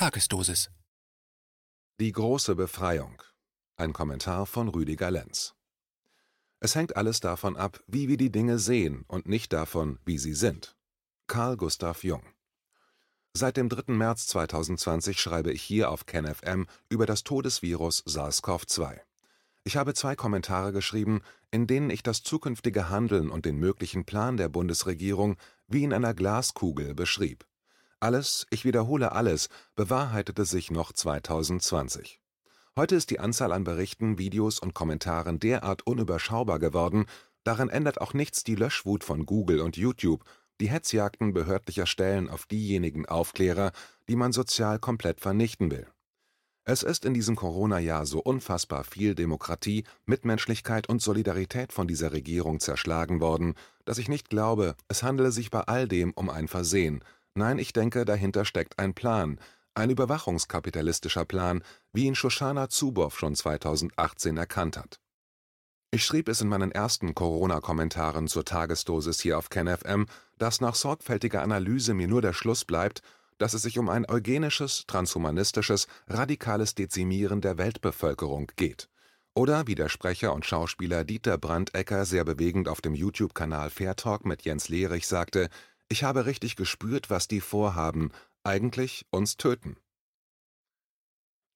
Tagesdosis. Die große Befreiung. Ein Kommentar von Rüdiger Lenz. Es hängt alles davon ab, wie wir die Dinge sehen und nicht davon, wie sie sind. Carl Gustav Jung. Seit dem 3. März 2020 schreibe ich hier auf KenFM über das Todesvirus SARS-CoV-2. Ich habe zwei Kommentare geschrieben, in denen ich das zukünftige Handeln und den möglichen Plan der Bundesregierung wie in einer Glaskugel beschrieb. Alles, ich wiederhole alles, bewahrheitete sich noch 2020. Heute ist die Anzahl an Berichten, Videos und Kommentaren derart unüberschaubar geworden, daran ändert auch nichts die Löschwut von Google und YouTube, die Hetzjagden behördlicher Stellen auf diejenigen Aufklärer, die man sozial komplett vernichten will. Es ist in diesem Corona-Jahr so unfassbar viel Demokratie, Mitmenschlichkeit und Solidarität von dieser Regierung zerschlagen worden, dass ich nicht glaube, es handele sich bei all dem um ein Versehen, Nein, ich denke, dahinter steckt ein Plan, ein überwachungskapitalistischer Plan, wie ihn Shoshana Zuboff schon 2018 erkannt hat. Ich schrieb es in meinen ersten Corona-Kommentaren zur Tagesdosis hier auf KenFM, dass nach sorgfältiger Analyse mir nur der Schluss bleibt, dass es sich um ein eugenisches, transhumanistisches, radikales Dezimieren der Weltbevölkerung geht. Oder wie der Sprecher und Schauspieler Dieter Brandegger sehr bewegend auf dem YouTube-Kanal Fair Talk mit Jens Lehrich sagte, ich habe richtig gespürt, was die vorhaben, eigentlich uns töten.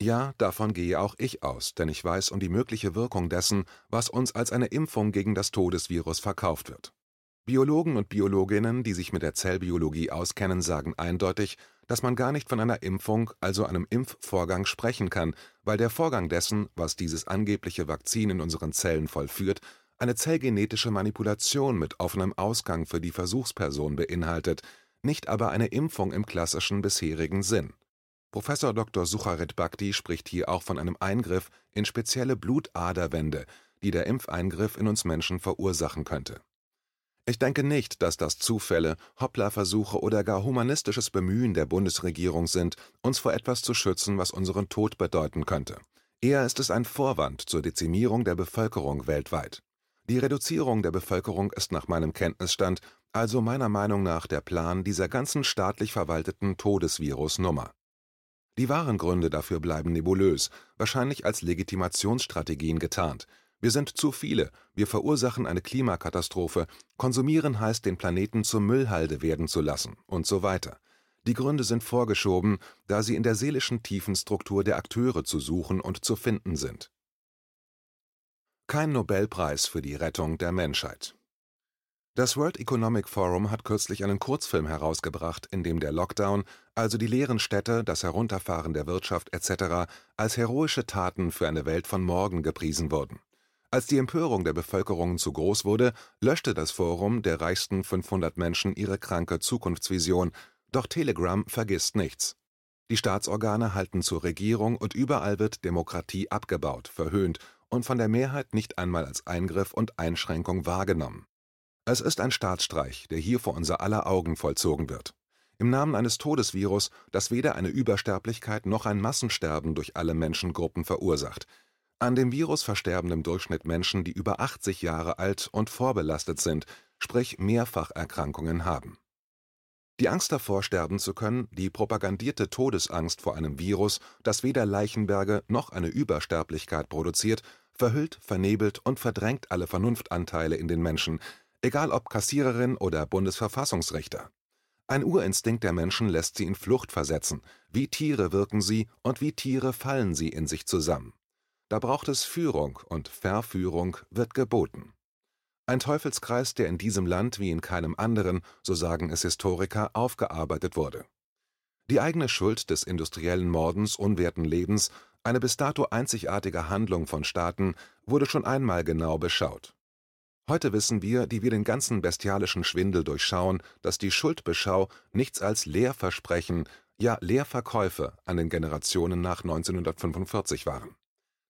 Ja, davon gehe auch ich aus, denn ich weiß um die mögliche Wirkung dessen, was uns als eine Impfung gegen das Todesvirus verkauft wird. Biologen und Biologinnen, die sich mit der Zellbiologie auskennen, sagen eindeutig, dass man gar nicht von einer Impfung, also einem Impfvorgang sprechen kann, weil der Vorgang dessen, was dieses angebliche Vakzin in unseren Zellen vollführt, eine zellgenetische Manipulation mit offenem Ausgang für die Versuchsperson beinhaltet, nicht aber eine Impfung im klassischen bisherigen Sinn. Professor Dr. Sucharit Bhakti spricht hier auch von einem Eingriff in spezielle Blutaderwände, die der Impfeingriff in uns Menschen verursachen könnte. Ich denke nicht, dass das Zufälle, Hoppla-Versuche oder gar humanistisches Bemühen der Bundesregierung sind, uns vor etwas zu schützen, was unseren Tod bedeuten könnte. Eher ist es ein Vorwand zur Dezimierung der Bevölkerung weltweit. Die Reduzierung der Bevölkerung ist nach meinem Kenntnisstand also meiner Meinung nach der Plan dieser ganzen staatlich verwalteten Todesvirus-Nummer. Die wahren Gründe dafür bleiben nebulös, wahrscheinlich als Legitimationsstrategien getarnt. Wir sind zu viele, wir verursachen eine Klimakatastrophe, konsumieren heißt den Planeten zur Müllhalde werden zu lassen und so weiter. Die Gründe sind vorgeschoben, da sie in der seelischen Tiefenstruktur der Akteure zu suchen und zu finden sind. Kein Nobelpreis für die Rettung der Menschheit. Das World Economic Forum hat kürzlich einen Kurzfilm herausgebracht, in dem der Lockdown, also die leeren Städte, das Herunterfahren der Wirtschaft etc., als heroische Taten für eine Welt von morgen gepriesen wurden. Als die Empörung der Bevölkerung zu groß wurde, löschte das Forum der reichsten 500 Menschen ihre kranke Zukunftsvision, doch Telegram vergisst nichts. Die Staatsorgane halten zur Regierung und überall wird Demokratie abgebaut, verhöhnt und von der Mehrheit nicht einmal als Eingriff und Einschränkung wahrgenommen. Es ist ein Staatsstreich, der hier vor unser aller Augen vollzogen wird. Im Namen eines Todesvirus, das weder eine Übersterblichkeit noch ein Massensterben durch alle Menschengruppen verursacht. An dem Virus versterben im Durchschnitt Menschen, die über 80 Jahre alt und vorbelastet sind, sprich Mehrfacherkrankungen haben. Die Angst davor, sterben zu können, die propagandierte Todesangst vor einem Virus, das weder Leichenberge noch eine Übersterblichkeit produziert, verhüllt, vernebelt und verdrängt alle Vernunftanteile in den Menschen, egal ob Kassiererin oder Bundesverfassungsrichter. Ein Urinstinkt der Menschen lässt sie in Flucht versetzen, wie Tiere wirken sie und wie Tiere fallen sie in sich zusammen. Da braucht es Führung und Verführung wird geboten. Ein Teufelskreis, der in diesem Land wie in keinem anderen, so sagen es Historiker, aufgearbeitet wurde. Die eigene Schuld des industriellen Mordens unwerten Lebens, eine bis dato einzigartige Handlung von Staaten, wurde schon einmal genau beschaut. Heute wissen wir, die wir den ganzen bestialischen Schwindel durchschauen, dass die Schuldbeschau nichts als Lehrversprechen, ja Lehrverkäufe an den Generationen nach 1945 waren.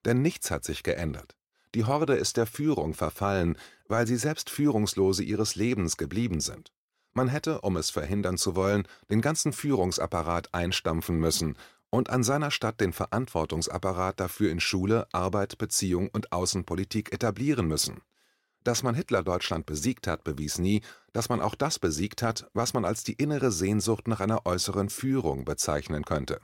Denn nichts hat sich geändert. Die Horde ist der Führung verfallen, weil sie selbst Führungslose ihres Lebens geblieben sind. Man hätte, um es verhindern zu wollen, den ganzen Führungsapparat einstampfen müssen und an seiner Stadt den Verantwortungsapparat dafür in Schule, Arbeit, Beziehung und Außenpolitik etablieren müssen. Dass man Hitler-Deutschland besiegt hat, bewies nie, dass man auch das besiegt hat, was man als die innere Sehnsucht nach einer äußeren Führung bezeichnen könnte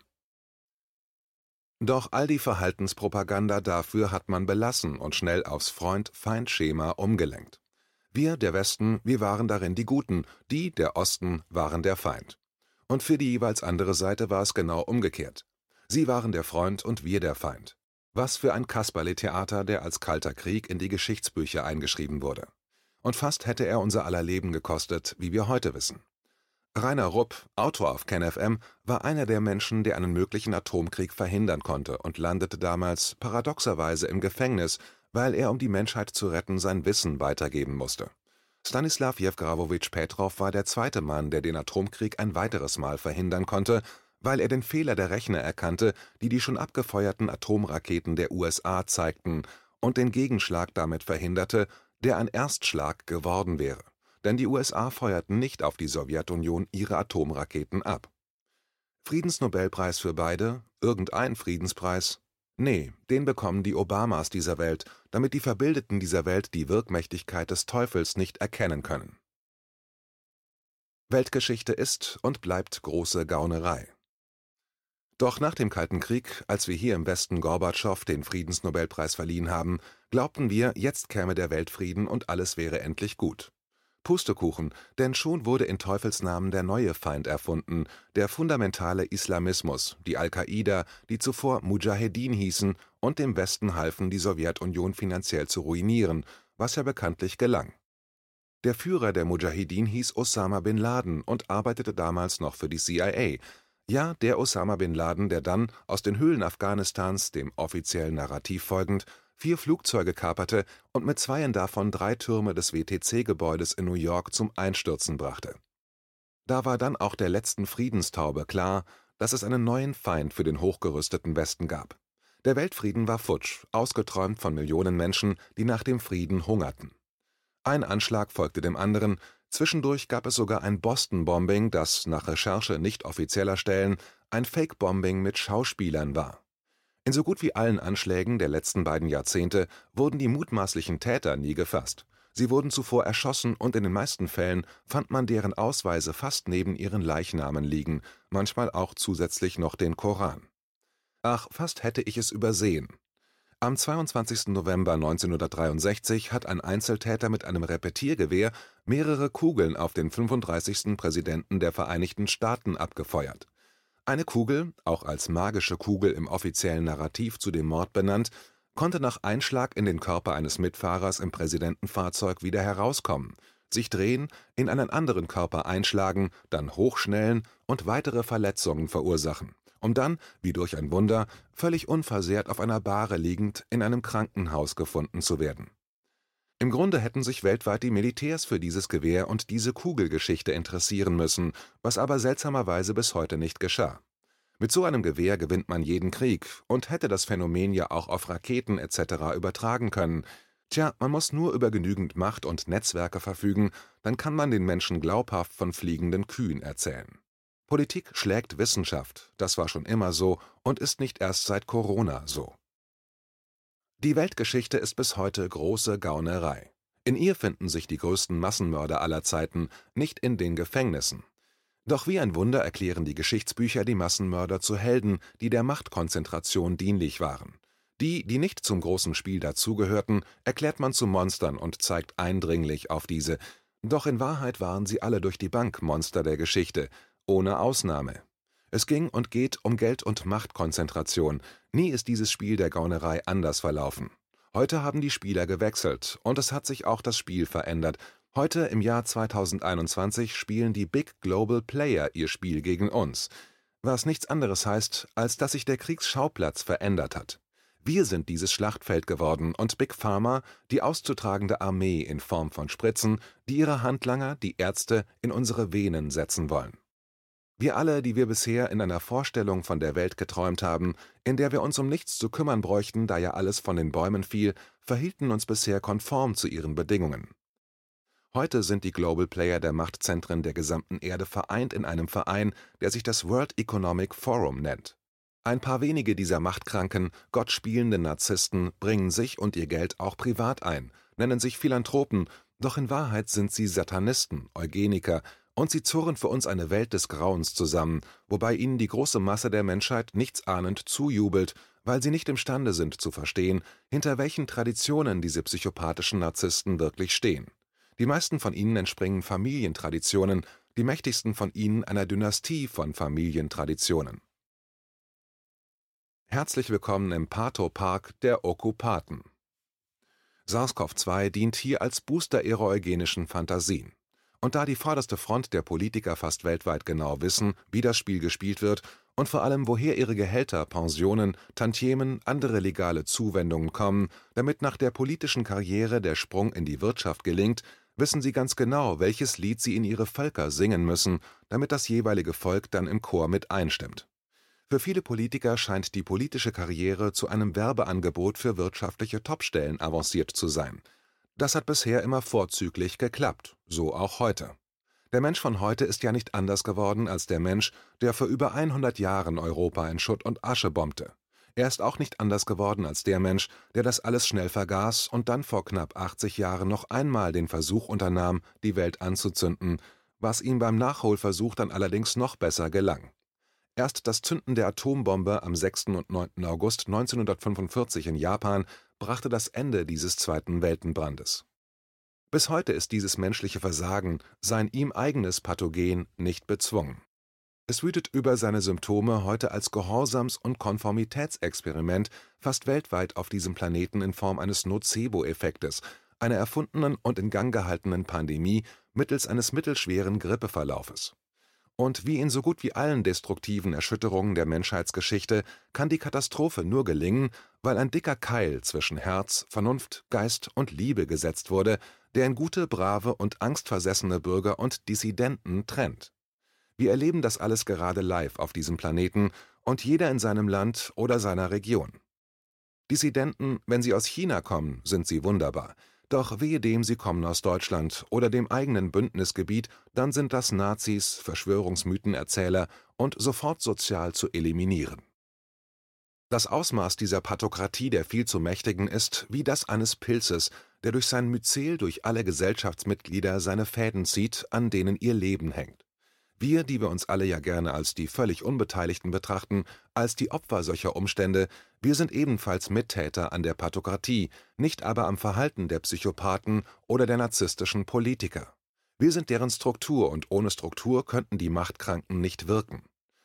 Doch all die Verhaltenspropaganda dafür hat man belassen und schnell aufs Freund-Feind-Schema umgelenkt. Wir, der Westen, wir waren darin die Guten, die, der Osten, waren der Feind. Und für die jeweils andere Seite war es genau umgekehrt. Sie waren der Freund und wir der Feind. Was für ein Kasperle-Theater, der als Kalter Krieg in die Geschichtsbücher eingeschrieben wurde. Und fast hätte er unser aller Leben gekostet, wie wir heute wissen. Rainer Rupp, Autor auf KenFM, war einer der Menschen, der einen möglichen Atomkrieg verhindern konnte und landete damals paradoxerweise im Gefängnis, weil er, um die Menschheit zu retten, sein Wissen weitergeben musste. Stanislaw Jewgrawowitsch Petrov war der zweite Mann, der den Atomkrieg ein weiteres Mal verhindern konnte, weil er den Fehler der Rechner erkannte, die die schon abgefeuerten Atomraketen der USA zeigten, und den Gegenschlag damit verhinderte, der ein Erstschlag geworden wäre. Denn die USA feuerten nicht auf die Sowjetunion ihre Atomraketen ab. Friedensnobelpreis für beide? Irgendein Friedenspreis? Nee, den bekommen die Obamas dieser Welt, damit die Verbildeten dieser Welt die Wirkmächtigkeit des Teufels nicht erkennen können. Weltgeschichte ist und bleibt große Gaunerei. Doch nach dem Kalten Krieg, als wir hier im Westen Gorbatschow den Friedensnobelpreis verliehen haben, glaubten wir, jetzt käme der Weltfrieden und alles wäre endlich gut. Pustekuchen, denn schon wurde in Teufelsnamen der neue Feind erfunden, der fundamentale Islamismus, die Al-Qaida, die zuvor Mujahedin hießen und dem Westen halfen, die Sowjetunion finanziell zu ruinieren, was ja bekanntlich gelang. Der Führer der Mujahedin hieß Osama bin Laden und arbeitete damals noch für die CIA, ja, der Osama bin Laden, der dann aus den Höhlen Afghanistans, dem offiziellen Narrativ folgend, vier Flugzeuge kaperte und mit zweien davon drei Türme des WTC-Gebäudes in New York zum Einstürzen brachte. Da war dann auch der letzten Friedenstaube klar, dass es einen neuen Feind für den hochgerüsteten Westen gab. Der Weltfrieden war futsch, ausgeträumt von Millionen Menschen, die nach dem Frieden hungerten. Ein Anschlag folgte dem anderen, Zwischendurch gab es sogar ein Boston-Bombing, das nach Recherche nicht offizieller Stellen ein Fake-Bombing mit Schauspielern war. In so gut wie allen Anschlägen der letzten beiden Jahrzehnte wurden die mutmaßlichen Täter nie gefasst. Sie wurden zuvor erschossen und in den meisten Fällen fand man deren Ausweise fast neben ihren Leichnamen liegen, manchmal auch zusätzlich noch den Koran. Ach, fast hätte ich es übersehen. Am 22. November 1963 hat ein Einzeltäter mit einem Repetiergewehr mehrere Kugeln auf den 35. Präsidenten der Vereinigten Staaten abgefeuert. Eine Kugel, auch als magische Kugel im offiziellen Narrativ zu dem Mord benannt, konnte nach Einschlag in den Körper eines Mitfahrers im Präsidentenfahrzeug wieder herauskommen, sich drehen, in einen anderen Körper einschlagen, dann hochschnellen und weitere Verletzungen verursachen um dann, wie durch ein Wunder, völlig unversehrt auf einer Bahre liegend in einem Krankenhaus gefunden zu werden. Im Grunde hätten sich weltweit die Militärs für dieses Gewehr und diese Kugelgeschichte interessieren müssen, was aber seltsamerweise bis heute nicht geschah. Mit so einem Gewehr gewinnt man jeden Krieg und hätte das Phänomen ja auch auf Raketen etc. übertragen können. Tja, man muss nur über genügend Macht und Netzwerke verfügen, dann kann man den Menschen glaubhaft von fliegenden Kühen erzählen. Politik schlägt Wissenschaft, das war schon immer so und ist nicht erst seit Corona so. Die Weltgeschichte ist bis heute große Gaunerei. In ihr finden sich die größten Massenmörder aller Zeiten, nicht in den Gefängnissen. Doch wie ein Wunder erklären die Geschichtsbücher die Massenmörder zu Helden, die der Machtkonzentration dienlich waren. Die, die nicht zum großen Spiel dazugehörten, erklärt man zu Monstern und zeigt eindringlich auf diese. Doch in Wahrheit waren sie alle durch die Bank Monster der Geschichte, ohne Ausnahme. Es ging und geht um Geld und Machtkonzentration, nie ist dieses Spiel der Gaunerei anders verlaufen. Heute haben die Spieler gewechselt und es hat sich auch das Spiel verändert. Heute im Jahr 2021 spielen die Big Global Player ihr Spiel gegen uns, was nichts anderes heißt, als dass sich der Kriegsschauplatz verändert hat. Wir sind dieses Schlachtfeld geworden und Big Pharma die auszutragende Armee in Form von Spritzen, die ihre Handlanger, die Ärzte, in unsere Venen setzen wollen. Wir alle, die wir bisher in einer Vorstellung von der Welt geträumt haben, in der wir uns um nichts zu kümmern bräuchten, da ja alles von den Bäumen fiel, verhielten uns bisher konform zu ihren Bedingungen. Heute sind die Global Player der Machtzentren der gesamten Erde vereint in einem Verein, der sich das World Economic Forum nennt. Ein paar wenige dieser machtkranken, gottspielenden Narzissten bringen sich und ihr Geld auch privat ein, nennen sich Philanthropen, doch in Wahrheit sind sie Satanisten, Eugeniker, und sie zurren für uns eine Welt des Grauens zusammen, wobei ihnen die große Masse der Menschheit nichtsahnend zujubelt, weil sie nicht imstande sind zu verstehen, hinter welchen Traditionen diese psychopathischen Narzissten wirklich stehen. Die meisten von ihnen entspringen Familientraditionen, die mächtigsten von ihnen einer Dynastie von Familientraditionen. Herzlich willkommen im Patho-Park der Okkupaten. SARS-CoV-2 dient hier als Booster ihrer eugenischen Fantasien. Und da die vorderste Front der Politiker fast weltweit genau wissen, wie das Spiel gespielt wird und vor allem woher ihre Gehälter, Pensionen, Tantiemen, andere legale Zuwendungen kommen, damit nach der politischen Karriere der Sprung in die Wirtschaft gelingt, wissen sie ganz genau, welches Lied sie in ihre Völker singen müssen, damit das jeweilige Volk dann im Chor mit einstimmt. Für viele Politiker scheint die politische Karriere zu einem Werbeangebot für wirtschaftliche Topstellen avanciert zu sein. Das hat bisher immer vorzüglich geklappt, so auch heute. Der Mensch von heute ist ja nicht anders geworden als der Mensch, der vor über 100 Jahren Europa in Schutt und Asche bombte. Er ist auch nicht anders geworden als der Mensch, der das alles schnell vergaß und dann vor knapp 80 Jahren noch einmal den Versuch unternahm, die Welt anzuzünden, was ihm beim Nachholversuch dann allerdings noch besser gelang. Erst das Zünden der Atombombe am 6. und 9. August 1945 in Japan brachte das Ende dieses zweiten Weltenbrandes. Bis heute ist dieses menschliche Versagen, sein ihm eigenes Pathogen, nicht bezwungen. Es wütet über seine Symptome heute als Gehorsams- und Konformitätsexperiment fast weltweit auf diesem Planeten in Form eines Nocebo-Effektes, einer erfundenen und in Gang gehaltenen Pandemie mittels eines mittelschweren Grippeverlaufes. Und wie in so gut wie allen destruktiven Erschütterungen der Menschheitsgeschichte kann die Katastrophe nur gelingen, weil ein dicker Keil zwischen Herz, Vernunft, Geist und Liebe gesetzt wurde, der in gute, brave und angstversessene Bürger und Dissidenten trennt. Wir erleben das alles gerade live auf diesem Planeten und jeder in seinem Land oder seiner Region. Dissidenten, wenn sie aus China kommen, sind sie wunderbar. Doch wehe dem, sie kommen aus Deutschland oder dem eigenen Bündnisgebiet, dann sind das Nazis, Verschwörungsmythenerzähler und sofort sozial zu eliminieren. Das Ausmaß dieser Pathokratie der viel zu Mächtigen ist wie das eines Pilzes, der durch sein Myzel durch alle Gesellschaftsmitglieder seine Fäden zieht, an denen ihr Leben hängt. Wir, die wir uns alle ja gerne als die völlig Unbeteiligten betrachten, als die Opfer solcher Umstände, wir sind ebenfalls Mittäter an der Pathokratie, nicht aber am Verhalten der Psychopathen oder der narzisstischen Politiker. Wir sind deren Struktur und ohne Struktur könnten die Machtkranken nicht wirken.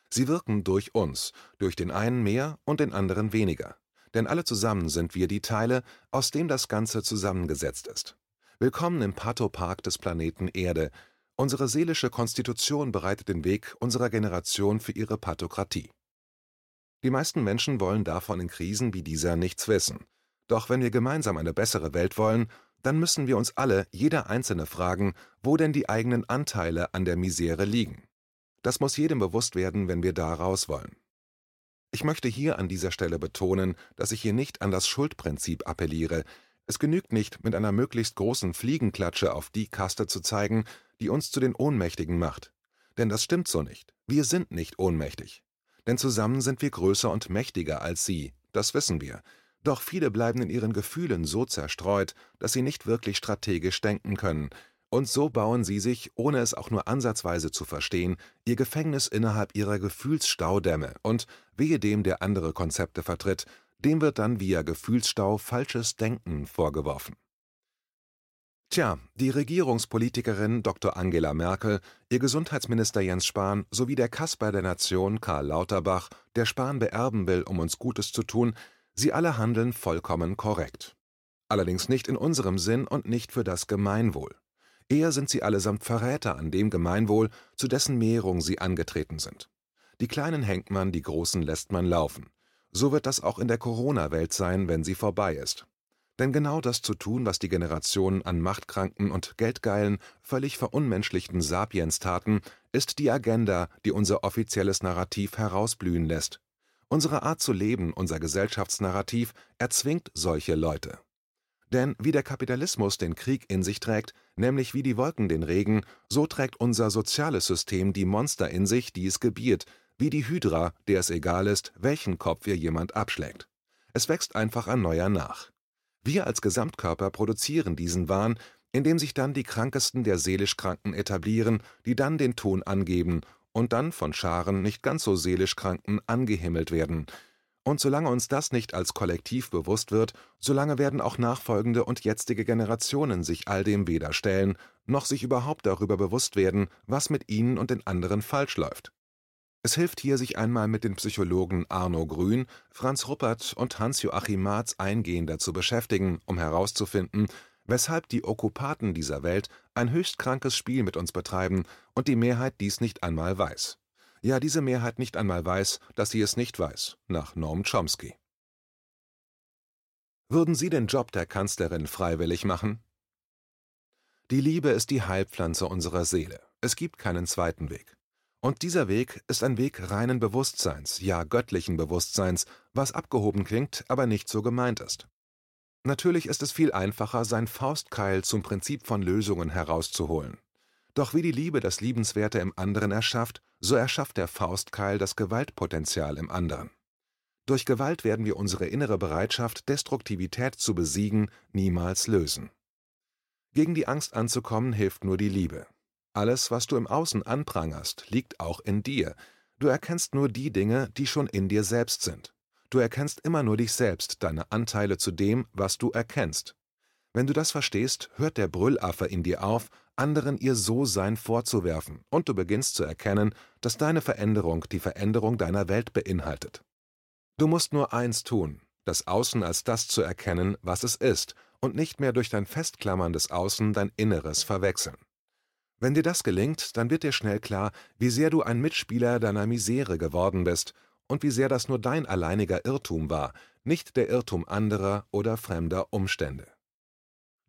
Sie wirken durch uns, durch den einen mehr und den anderen weniger. Denn alle zusammen sind wir die Teile, aus denen das Ganze zusammengesetzt ist. Willkommen im Pathopark des Planeten Erde, Unsere seelische Konstitution bereitet den Weg unserer Generation für ihre Pathokratie. Die meisten Menschen wollen davon in Krisen wie dieser nichts wissen. Doch wenn wir gemeinsam eine bessere Welt wollen, dann müssen wir uns alle, jeder Einzelne fragen, wo denn die eigenen Anteile an der Misere liegen. Das muss jedem bewusst werden, wenn wir da raus wollen. Ich möchte hier an dieser Stelle betonen, dass ich hier nicht an das Schuldprinzip appelliere. Es genügt nicht, mit einer möglichst großen Fliegenklatsche auf die Kaste zu zeigen, die uns zu den Ohnmächtigen macht. Denn das stimmt so nicht. Wir sind nicht ohnmächtig. Denn zusammen sind wir größer und mächtiger als sie, das wissen wir. Doch viele bleiben in ihren Gefühlen so zerstreut, dass sie nicht wirklich strategisch denken können, und so bauen sie sich, ohne es auch nur ansatzweise zu verstehen, ihr Gefängnis innerhalb ihrer Gefühlsstaudämme, und wehe dem, der andere Konzepte vertritt, dem wird dann via Gefühlsstau falsches Denken vorgeworfen. Tja, die Regierungspolitikerin Dr. Angela Merkel, ihr Gesundheitsminister Jens Spahn sowie der Kasper der Nation Karl Lauterbach, der Spahn beerben will, um uns Gutes zu tun, sie alle handeln vollkommen korrekt. Allerdings nicht in unserem Sinn und nicht für das Gemeinwohl. Eher sind sie allesamt Verräter an dem Gemeinwohl, zu dessen Mehrung sie angetreten sind. Die Kleinen hängt man, die Großen lässt man laufen. So wird das auch in der Corona-Welt sein, wenn sie vorbei ist. Denn genau das zu tun, was die Generationen an machtkranken und geldgeilen, völlig verunmenschlichten Sapiens taten, ist die Agenda, die unser offizielles Narrativ herausblühen lässt. Unsere Art zu leben, unser Gesellschaftsnarrativ, erzwingt solche Leute. Denn wie der Kapitalismus den Krieg in sich trägt, nämlich wie die Wolken den Regen, so trägt unser soziales System die Monster in sich, die es gebiert, wie die Hydra, der es egal ist, welchen Kopf ihr jemand abschlägt. Es wächst einfach ein neuer nach. Wir als Gesamtkörper produzieren diesen Wahn, indem sich dann die Krankesten der seelisch Kranken etablieren, die dann den Ton angeben und dann von Scharen nicht ganz so seelisch Kranken angehimmelt werden. Und solange uns das nicht als Kollektiv bewusst wird, solange werden auch nachfolgende und jetzige Generationen sich all dem weder stellen, noch sich überhaupt darüber bewusst werden, was mit ihnen und den anderen falsch läuft. Es hilft hier, sich einmal mit den Psychologen Arno Grün, Franz Ruppert und Hans-Joachim Marz eingehender zu beschäftigen, um herauszufinden, weshalb die Okkupaten dieser Welt ein höchst krankes Spiel mit uns betreiben und die Mehrheit dies nicht einmal weiß. Ja, diese Mehrheit nicht einmal weiß, dass sie es nicht weiß, nach Noam Chomsky. Würden Sie den Job der Kanzlerin freiwillig machen? Die Liebe ist die Heilpflanze unserer Seele. Es gibt keinen zweiten Weg. Und dieser Weg ist ein Weg reinen Bewusstseins, ja göttlichen Bewusstseins, was abgehoben klingt, aber nicht so gemeint ist. Natürlich ist es viel einfacher, sein Faustkeil zum Prinzip von Lösungen herauszuholen. Doch wie die Liebe das Liebenswerte im anderen erschafft, so erschafft der Faustkeil das Gewaltpotenzial im anderen. Durch Gewalt werden wir unsere innere Bereitschaft, Destruktivität zu besiegen, niemals lösen. Gegen die Angst anzukommen, hilft nur die Liebe. Alles, was du im Außen anprangerst, liegt auch in dir. Du erkennst nur die Dinge, die schon in dir selbst sind. Du erkennst immer nur dich selbst, deine Anteile zu dem, was du erkennst. Wenn du das verstehst, hört der Brüllaffe in dir auf, anderen ihr So-Sein vorzuwerfen, und du beginnst zu erkennen, dass deine Veränderung die Veränderung deiner Welt beinhaltet. Du musst nur eins tun, das Außen als das zu erkennen, was es ist, und nicht mehr durch dein Festklammern des Außen dein Inneres verwechseln. Wenn dir das gelingt, dann wird dir schnell klar, wie sehr du ein Mitspieler deiner Misere geworden bist und wie sehr das nur dein alleiniger Irrtum war, nicht der Irrtum anderer oder fremder Umstände.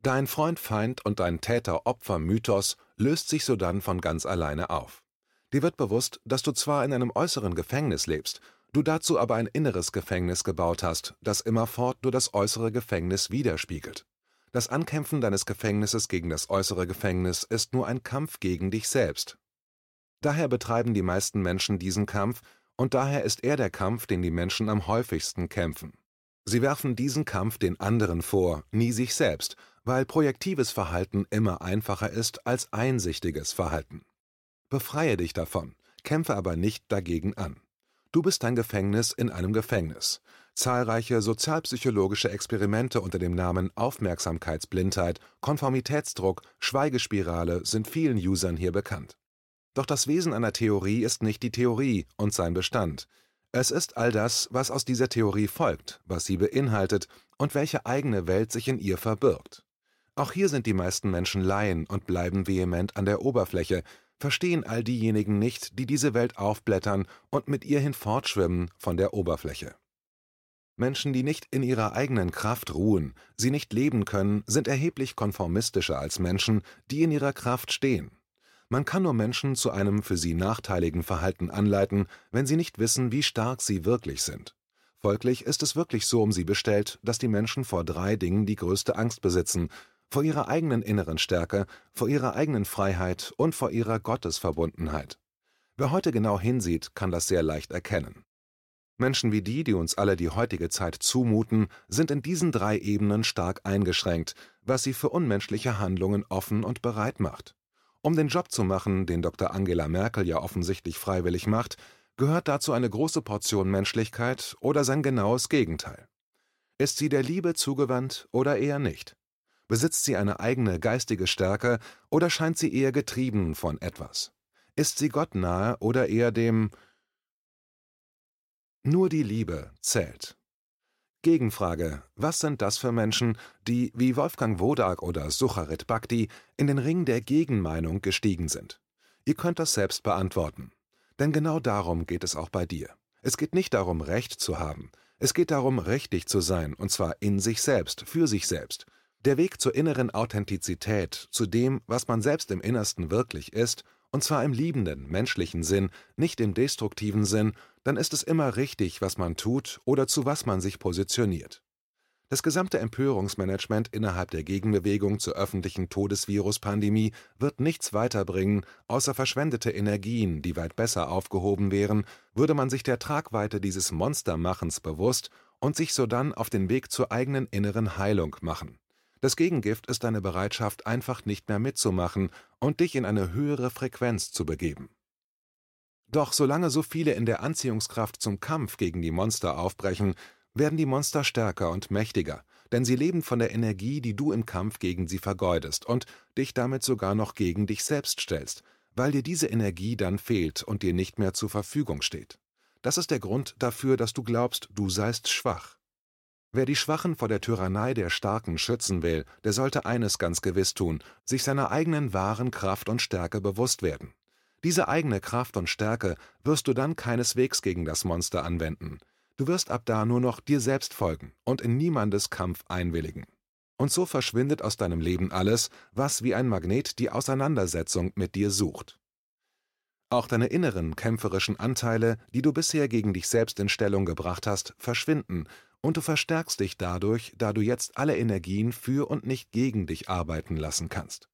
Dein Freund-Feind und dein Täter-Opfer-Mythos löst sich sodann von ganz alleine auf. Dir wird bewusst, dass du zwar in einem äußeren Gefängnis lebst, du dazu aber ein inneres Gefängnis gebaut hast, das immerfort nur das äußere Gefängnis widerspiegelt. Das Ankämpfen deines Gefängnisses gegen das äußere Gefängnis ist nur ein Kampf gegen dich selbst. Daher betreiben die meisten Menschen diesen Kampf, und daher ist er der Kampf, den die Menschen am häufigsten kämpfen. Sie werfen diesen Kampf den anderen vor, nie sich selbst, weil projektives Verhalten immer einfacher ist als einsichtiges Verhalten. Befreie dich davon, kämpfe aber nicht dagegen an. Du bist dein Gefängnis in einem Gefängnis. Zahlreiche sozialpsychologische Experimente unter dem Namen Aufmerksamkeitsblindheit, Konformitätsdruck, Schweigespirale sind vielen Usern hier bekannt. Doch das Wesen einer Theorie ist nicht die Theorie und sein Bestand. Es ist all das, was aus dieser Theorie folgt, was sie beinhaltet und welche eigene Welt sich in ihr verbirgt. Auch hier sind die meisten Menschen Laien und bleiben vehement an der Oberfläche, verstehen all diejenigen nicht, die diese Welt aufblättern und mit ihr hinfortschwimmen von der Oberfläche. Menschen, die nicht in ihrer eigenen Kraft ruhen, sie nicht leben können, sind erheblich konformistischer als Menschen, die in ihrer Kraft stehen. Man kann nur Menschen zu einem für sie nachteiligen Verhalten anleiten, wenn sie nicht wissen, wie stark sie wirklich sind. Folglich ist es wirklich so um sie bestellt, dass die Menschen vor drei Dingen die größte Angst besitzen, vor ihrer eigenen inneren Stärke, vor ihrer eigenen Freiheit und vor ihrer Gottesverbundenheit. Wer heute genau hinsieht, kann das sehr leicht erkennen. Menschen wie die, die uns alle die heutige Zeit zumuten, sind in diesen drei Ebenen stark eingeschränkt, was sie für unmenschliche Handlungen offen und bereit macht. Um den Job zu machen, den Dr. Angela Merkel ja offensichtlich freiwillig macht, gehört dazu eine große Portion Menschlichkeit oder sein genaues Gegenteil. Ist sie der Liebe zugewandt oder eher nicht? Besitzt sie eine eigene geistige Stärke oder scheint sie eher getrieben von etwas? Ist sie Gott nahe oder eher dem Nur die Liebe zählt. Gegenfrage: Was sind das für Menschen, die, wie Wolfgang Wodak oder Sucharit Bhakti, in den Ring der Gegenmeinung gestiegen sind? Ihr könnt das selbst beantworten. Denn genau darum geht es auch bei dir. Es geht nicht darum, Recht zu haben. Es geht darum, richtig zu sein, und zwar in sich selbst, für sich selbst. Der Weg zur inneren Authentizität, zu dem, was man selbst im Innersten wirklich ist, und zwar im liebenden, menschlichen Sinn, nicht im destruktiven Sinn, dann ist es immer richtig, was man tut oder zu was man sich positioniert. Das gesamte Empörungsmanagement innerhalb der Gegenbewegung zur öffentlichen Todesvirus-Pandemie wird nichts weiterbringen, außer verschwendete Energien, die weit besser aufgehoben wären, würde man sich der Tragweite dieses Monstermachens bewusst und sich sodann auf den Weg zur eigenen inneren Heilung machen. Das Gegengift ist deine Bereitschaft, einfach nicht mehr mitzumachen und dich in eine höhere Frequenz zu begeben. Doch solange so viele in der Anziehungskraft zum Kampf gegen die Monster aufbrechen, werden die Monster stärker und mächtiger, denn sie leben von der Energie, die du im Kampf gegen sie vergeudest und dich damit sogar noch gegen dich selbst stellst, weil dir diese Energie dann fehlt und dir nicht mehr zur Verfügung steht. Das ist der Grund dafür, dass du glaubst, du seist schwach. Wer die Schwachen vor der Tyrannei der Starken schützen will, der sollte eines ganz gewiss tun, sich seiner eigenen wahren Kraft und Stärke bewusst werden. Diese eigene Kraft und Stärke wirst du dann keineswegs gegen das Monster anwenden. Du wirst ab da nur noch dir selbst folgen und in niemandes Kampf einwilligen. Und so verschwindet aus deinem Leben alles, was wie ein Magnet die Auseinandersetzung mit dir sucht. Auch deine inneren kämpferischen Anteile, die du bisher gegen dich selbst in Stellung gebracht hast, verschwinden, und du verstärkst dich dadurch, da du jetzt alle Energien für und nicht gegen dich arbeiten lassen kannst.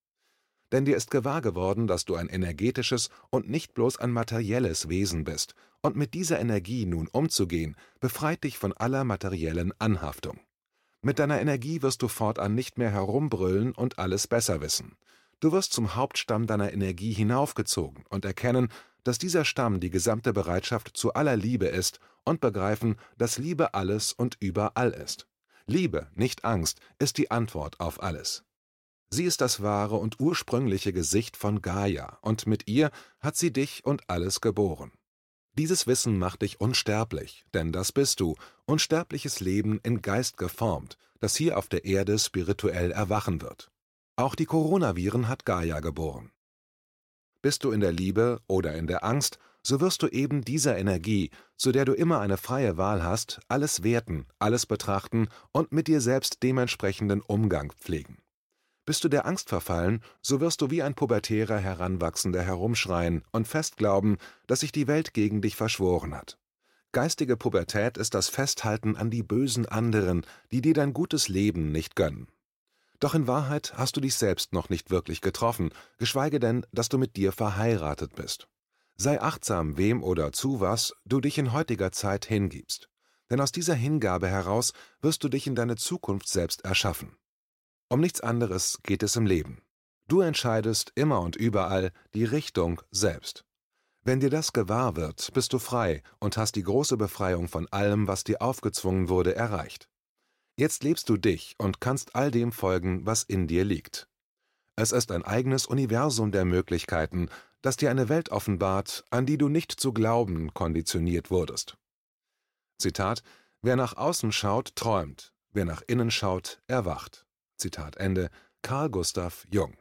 Denn dir ist gewahr geworden, dass du ein energetisches und nicht bloß ein materielles Wesen bist, und mit dieser Energie nun umzugehen, befreit dich von aller materiellen Anhaftung. Mit deiner Energie wirst du fortan nicht mehr herumbrüllen und alles besser wissen. Du wirst zum Hauptstamm deiner Energie hinaufgezogen und erkennen, dass dieser Stamm die gesamte Bereitschaft zu aller Liebe ist und begreifen, dass Liebe alles und überall ist. Liebe, nicht Angst, ist die Antwort auf alles. Sie ist das wahre und ursprüngliche Gesicht von Gaia, und mit ihr hat sie dich und alles geboren. Dieses Wissen macht dich unsterblich, denn das bist du, unsterbliches Leben in Geist geformt, das hier auf der Erde spirituell erwachen wird. Auch die Coronaviren hat Gaia geboren. Bist du in der Liebe oder in der Angst, so wirst du eben dieser Energie, zu der du immer eine freie Wahl hast, alles werten, alles betrachten und mit dir selbst dementsprechenden Umgang pflegen. Bist du der Angst verfallen, so wirst du wie ein pubertärer Heranwachsender herumschreien und fest glauben, dass sich die Welt gegen dich verschworen hat. Geistige Pubertät ist das Festhalten an die bösen anderen, die dir dein gutes Leben nicht gönnen. Doch in Wahrheit hast du dich selbst noch nicht wirklich getroffen, geschweige denn, dass du mit dir verheiratet bist. Sei achtsam, wem oder zu was du dich in heutiger Zeit hingibst. Denn aus dieser Hingabe heraus wirst du dich in deine Zukunft selbst erschaffen. Um nichts anderes geht es im Leben. Du entscheidest immer und überall die Richtung selbst. Wenn dir das gewahr wird, bist du frei und hast die große Befreiung von allem, was dir aufgezwungen wurde, erreicht. Jetzt lebst du dich und kannst all dem folgen, was in dir liegt. Es ist ein eigenes Universum der Möglichkeiten, das dir eine Welt offenbart, an die du nicht zu glauben konditioniert wurdest. Zitat Wer nach außen schaut, träumt, wer nach innen schaut, erwacht. Zitat Ende, Carl Gustav Jung